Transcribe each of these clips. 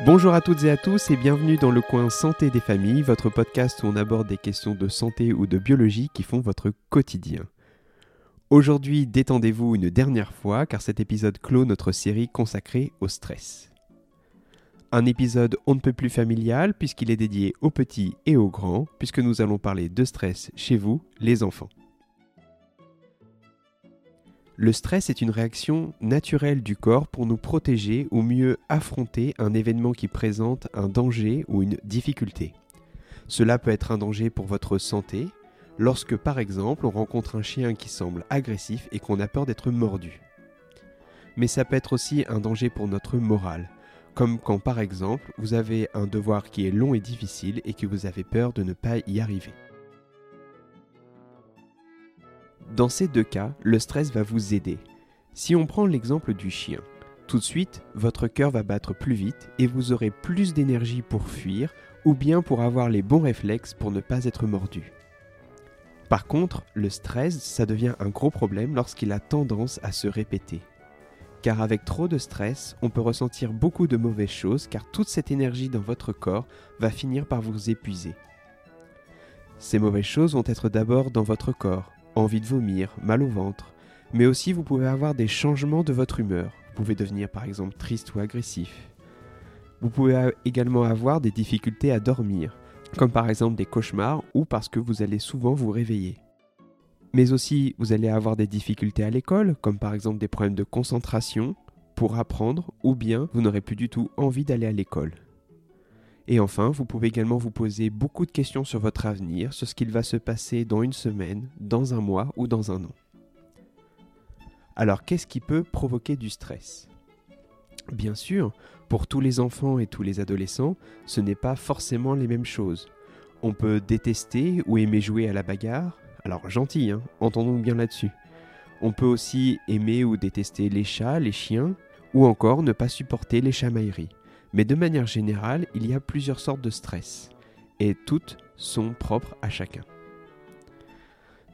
Bonjour à toutes et à tous et bienvenue dans le coin Santé des familles, votre podcast où on aborde des questions de santé ou de biologie qui font votre quotidien. Aujourd'hui, détendez-vous une dernière fois car cet épisode clôt notre série consacrée au stress. Un épisode on ne peut plus familial puisqu'il est dédié aux petits et aux grands puisque nous allons parler de stress chez vous, les enfants. Le stress est une réaction naturelle du corps pour nous protéger ou mieux affronter un événement qui présente un danger ou une difficulté. Cela peut être un danger pour votre santé, lorsque par exemple on rencontre un chien qui semble agressif et qu'on a peur d'être mordu. Mais ça peut être aussi un danger pour notre morale, comme quand par exemple vous avez un devoir qui est long et difficile et que vous avez peur de ne pas y arriver. Dans ces deux cas, le stress va vous aider. Si on prend l'exemple du chien, tout de suite, votre cœur va battre plus vite et vous aurez plus d'énergie pour fuir ou bien pour avoir les bons réflexes pour ne pas être mordu. Par contre, le stress, ça devient un gros problème lorsqu'il a tendance à se répéter. Car avec trop de stress, on peut ressentir beaucoup de mauvaises choses car toute cette énergie dans votre corps va finir par vous épuiser. Ces mauvaises choses vont être d'abord dans votre corps, envie de vomir, mal au ventre, mais aussi vous pouvez avoir des changements de votre humeur. Vous pouvez devenir par exemple triste ou agressif. Vous pouvez également avoir des difficultés à dormir, comme par exemple des cauchemars ou parce que vous allez souvent vous réveiller. Mais aussi vous allez avoir des difficultés à l'école, comme par exemple des problèmes de concentration pour apprendre, ou bien vous n'aurez plus du tout envie d'aller à l'école. Et enfin, vous pouvez également vous poser beaucoup de questions sur votre avenir, sur ce qu'il va se passer dans une semaine, dans un mois ou dans un an. Alors qu'est-ce qui peut provoquer du stress? Bien sûr, pour tous les enfants et tous les adolescents, ce n'est pas forcément les mêmes choses. On peut détester ou aimer jouer à la bagarre, alors gentil, hein, entendons bien là-dessus. On peut aussi aimer ou détester les chats, les chiens, ou encore ne pas supporter les chamailleries. Mais de manière générale, il y a plusieurs sortes de stress, et toutes sont propres à chacun.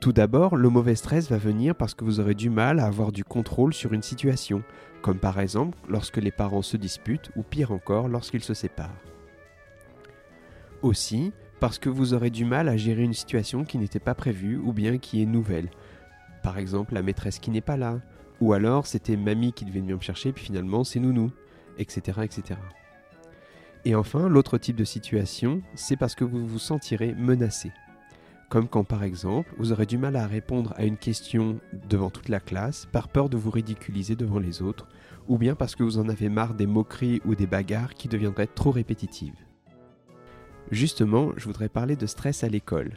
Tout d'abord, le mauvais stress va venir parce que vous aurez du mal à avoir du contrôle sur une situation, comme par exemple lorsque les parents se disputent ou pire encore lorsqu'ils se séparent. Aussi, parce que vous aurez du mal à gérer une situation qui n'était pas prévue ou bien qui est nouvelle. Par exemple, la maîtresse qui n'est pas là, ou alors c'était mamie qui devait venir me chercher puis finalement c'est nounou, etc. etc. Et enfin, l'autre type de situation, c'est parce que vous vous sentirez menacé. Comme quand par exemple, vous aurez du mal à répondre à une question devant toute la classe par peur de vous ridiculiser devant les autres, ou bien parce que vous en avez marre des moqueries ou des bagarres qui deviendraient trop répétitives. Justement, je voudrais parler de stress à l'école.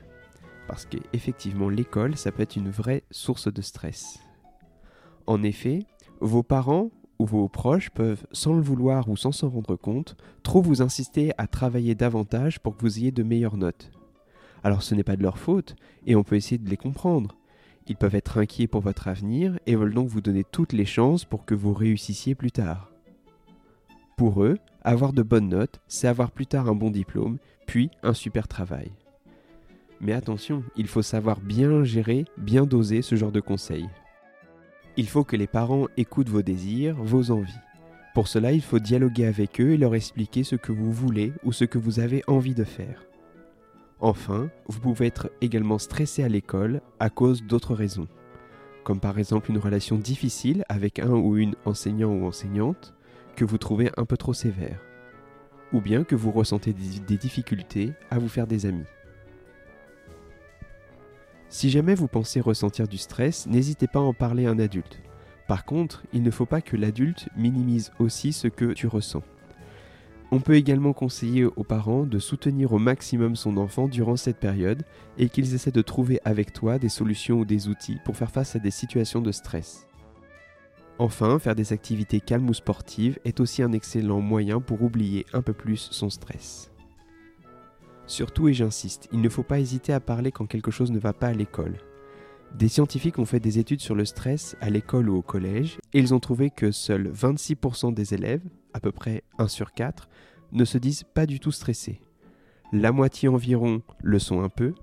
Parce qu'effectivement, l'école, ça peut être une vraie source de stress. En effet, vos parents ou vos proches peuvent, sans le vouloir ou sans s'en rendre compte, trop vous insister à travailler davantage pour que vous ayez de meilleures notes. Alors ce n'est pas de leur faute, et on peut essayer de les comprendre. Ils peuvent être inquiets pour votre avenir et veulent donc vous donner toutes les chances pour que vous réussissiez plus tard. Pour eux, avoir de bonnes notes, c'est avoir plus tard un bon diplôme, puis un super travail. Mais attention, il faut savoir bien gérer, bien doser ce genre de conseils. Il faut que les parents écoutent vos désirs, vos envies. Pour cela, il faut dialoguer avec eux et leur expliquer ce que vous voulez ou ce que vous avez envie de faire. Enfin, vous pouvez être également stressé à l'école à cause d'autres raisons, comme par exemple une relation difficile avec un ou une enseignant ou enseignante que vous trouvez un peu trop sévère, ou bien que vous ressentez des difficultés à vous faire des amis. Si jamais vous pensez ressentir du stress, n'hésitez pas à en parler à un adulte. Par contre, il ne faut pas que l'adulte minimise aussi ce que tu ressens. On peut également conseiller aux parents de soutenir au maximum son enfant durant cette période et qu'ils essaient de trouver avec toi des solutions ou des outils pour faire face à des situations de stress. Enfin, faire des activités calmes ou sportives est aussi un excellent moyen pour oublier un peu plus son stress. Surtout, et j'insiste, il ne faut pas hésiter à parler quand quelque chose ne va pas à l'école. Des scientifiques ont fait des études sur le stress à l'école ou au collège, et ils ont trouvé que seuls 26% des élèves, à peu près 1 sur 4, ne se disent pas du tout stressés. La moitié environ le sont un peu,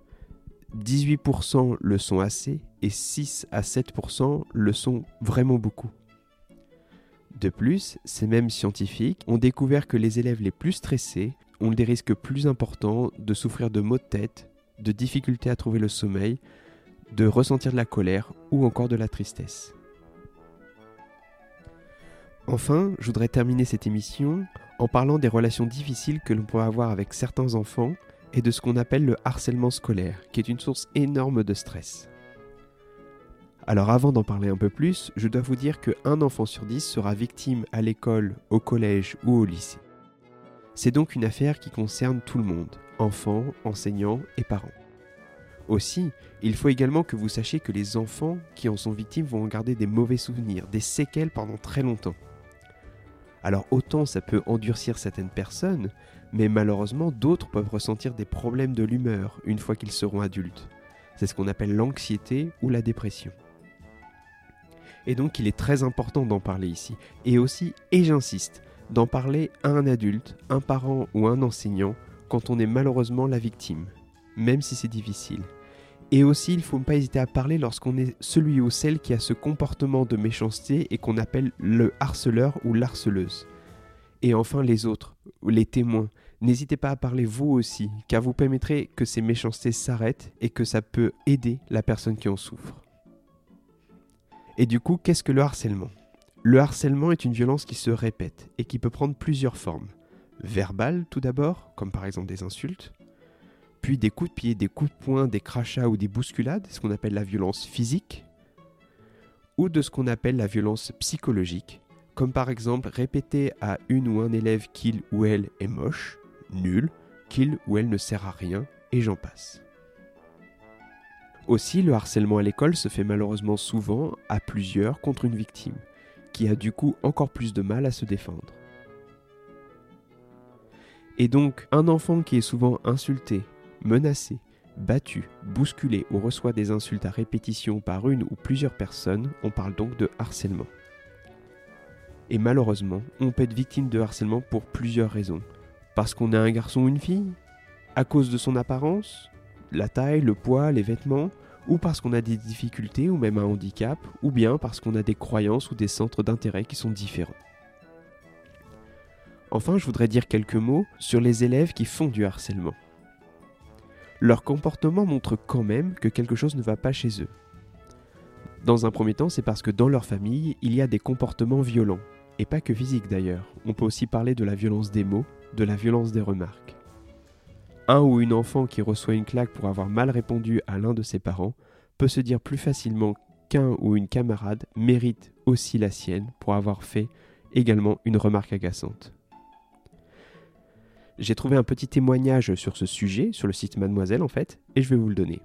18% le sont assez, et 6 à 7% le sont vraiment beaucoup. De plus, ces mêmes scientifiques ont découvert que les élèves les plus stressés ont des risques plus importants de souffrir de maux de tête, de difficultés à trouver le sommeil, de ressentir de la colère ou encore de la tristesse. Enfin, je voudrais terminer cette émission en parlant des relations difficiles que l'on peut avoir avec certains enfants et de ce qu'on appelle le harcèlement scolaire, qui est une source énorme de stress. Alors avant d'en parler un peu plus, je dois vous dire qu'un enfant sur dix sera victime à l'école, au collège ou au lycée. C'est donc une affaire qui concerne tout le monde, enfants, enseignants et parents. Aussi, il faut également que vous sachiez que les enfants qui en sont victimes vont en garder des mauvais souvenirs, des séquelles pendant très longtemps. Alors autant ça peut endurcir certaines personnes, mais malheureusement d'autres peuvent ressentir des problèmes de l'humeur une fois qu'ils seront adultes. C'est ce qu'on appelle l'anxiété ou la dépression. Et donc il est très important d'en parler ici. Et aussi, et j'insiste, d'en parler à un adulte, un parent ou un enseignant quand on est malheureusement la victime, même si c'est difficile. Et aussi, il ne faut pas hésiter à parler lorsqu'on est celui ou celle qui a ce comportement de méchanceté et qu'on appelle le harceleur ou l'harceleuse. Et enfin, les autres, les témoins. N'hésitez pas à parler vous aussi, car vous permettrez que ces méchancetés s'arrêtent et que ça peut aider la personne qui en souffre. Et du coup, qu'est-ce que le harcèlement? Le harcèlement est une violence qui se répète et qui peut prendre plusieurs formes. Verbale tout d'abord, comme par exemple des insultes, puis des coups de pied, des coups de poing, des crachats ou des bousculades, ce qu'on appelle la violence physique, ou de ce qu'on appelle la violence psychologique, comme par exemple répéter à une ou un élève qu'il ou elle est moche, nul, qu'il ou elle ne sert à rien, et j'en passe. Aussi, le harcèlement à l'école se fait malheureusement souvent à plusieurs contre une victime, qui a du coup encore plus de mal à se défendre. Et donc, un enfant qui est souvent insulté, menacé, battu, bousculé ou reçoit des insultes à répétition par une ou plusieurs personnes, on parle donc de harcèlement. Et malheureusement, on peut être victime de harcèlement pour plusieurs raisons. Parce qu'on est un garçon ou une fille? À cause de son apparence? La taille, le poids, les vêtements? Ou parce qu'on a des difficultés ou même un handicap Ou bien parce qu'on a des croyances ou des centres d'intérêt qui sont différents Enfin, je voudrais dire quelques mots sur les élèves qui font du harcèlement leur comportement montre quand même que quelque chose ne va pas chez eux. Dans un premier temps, c'est parce que dans leur famille, il y a des comportements violents, et pas que physiques d'ailleurs. On peut aussi parler de la violence des mots, de la violence des remarques. Un ou une enfant qui reçoit une claque pour avoir mal répondu à l'un de ses parents peut se dire plus facilement qu'un ou une camarade mérite aussi la sienne pour avoir fait également une remarque agaçante. J'ai trouvé un petit témoignage sur ce sujet sur le site Mademoiselle en fait, et je vais vous le donner.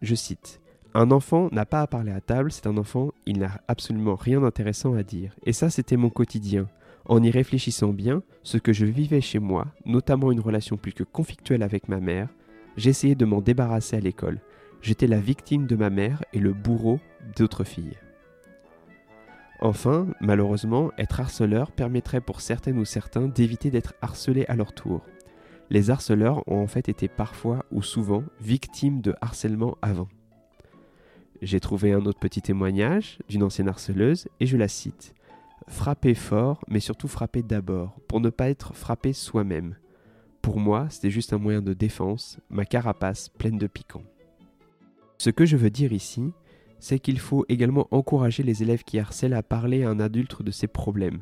Je cite Un enfant n'a pas à parler à table, c'est un enfant, il n'a absolument rien d'intéressant à dire. Et ça, c'était mon quotidien. En y réfléchissant bien, ce que je vivais chez moi, notamment une relation plus que conflictuelle avec ma mère, j'essayais de m'en débarrasser à l'école. J'étais la victime de ma mère et le bourreau d'autres filles. Enfin, malheureusement, être harceleur permettrait pour certaines ou certains d'éviter d'être harcelés à leur tour. Les harceleurs ont en fait été parfois ou souvent victimes de harcèlement avant. J'ai trouvé un autre petit témoignage d'une ancienne harceleuse et je la cite. Frapper fort, mais surtout frapper d'abord, pour ne pas être frappé soi-même. Pour moi, c'était juste un moyen de défense, ma carapace pleine de piquants. Ce que je veux dire ici, c'est qu'il faut également encourager les élèves qui harcèlent à parler à un adulte de ses problèmes.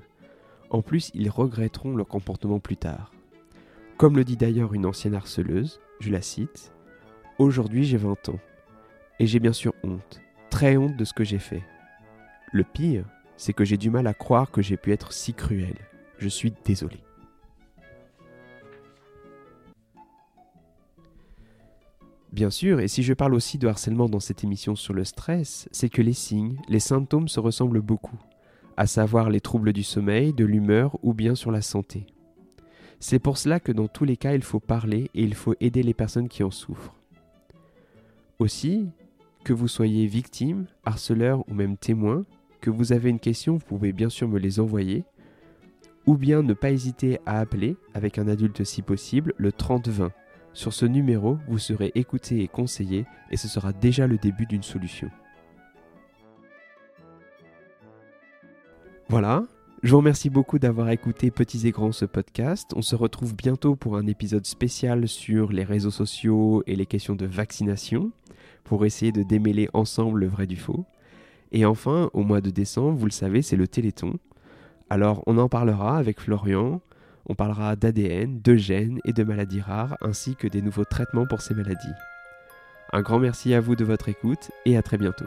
En plus, ils regretteront leur comportement plus tard. Comme le dit d'ailleurs une ancienne harceleuse, je la cite, Aujourd'hui j'ai 20 ans, et j'ai bien sûr honte, très honte de ce que j'ai fait. Le pire, c'est que j'ai du mal à croire que j'ai pu être si cruel. Je suis désolé. Bien sûr, et si je parle aussi de harcèlement dans cette émission sur le stress, c'est que les signes, les symptômes se ressemblent beaucoup, à savoir les troubles du sommeil, de l'humeur ou bien sur la santé. C'est pour cela que dans tous les cas, il faut parler et il faut aider les personnes qui en souffrent. Aussi, que vous soyez victime, harceleur ou même témoin, vous avez une question, vous pouvez bien sûr me les envoyer, ou bien ne pas hésiter à appeler, avec un adulte si possible, le 3020 sur ce numéro, vous serez écouté et conseillé et ce sera déjà le début d'une solution. Voilà, Je vous remercie beaucoup d'avoir écouté Petits et Grands ce podcast. On se retrouve bientôt pour un épisode spécial sur les réseaux sociaux et les questions de vaccination pour essayer de démêler ensemble le vrai du faux. Et enfin, au mois de décembre, vous le savez, c'est le Téléthon. Alors on en parlera avec Florian, on parlera d'ADN, de gènes et de maladies rares, ainsi que des nouveaux traitements pour ces maladies. Un grand merci à vous de votre écoute et à très bientôt.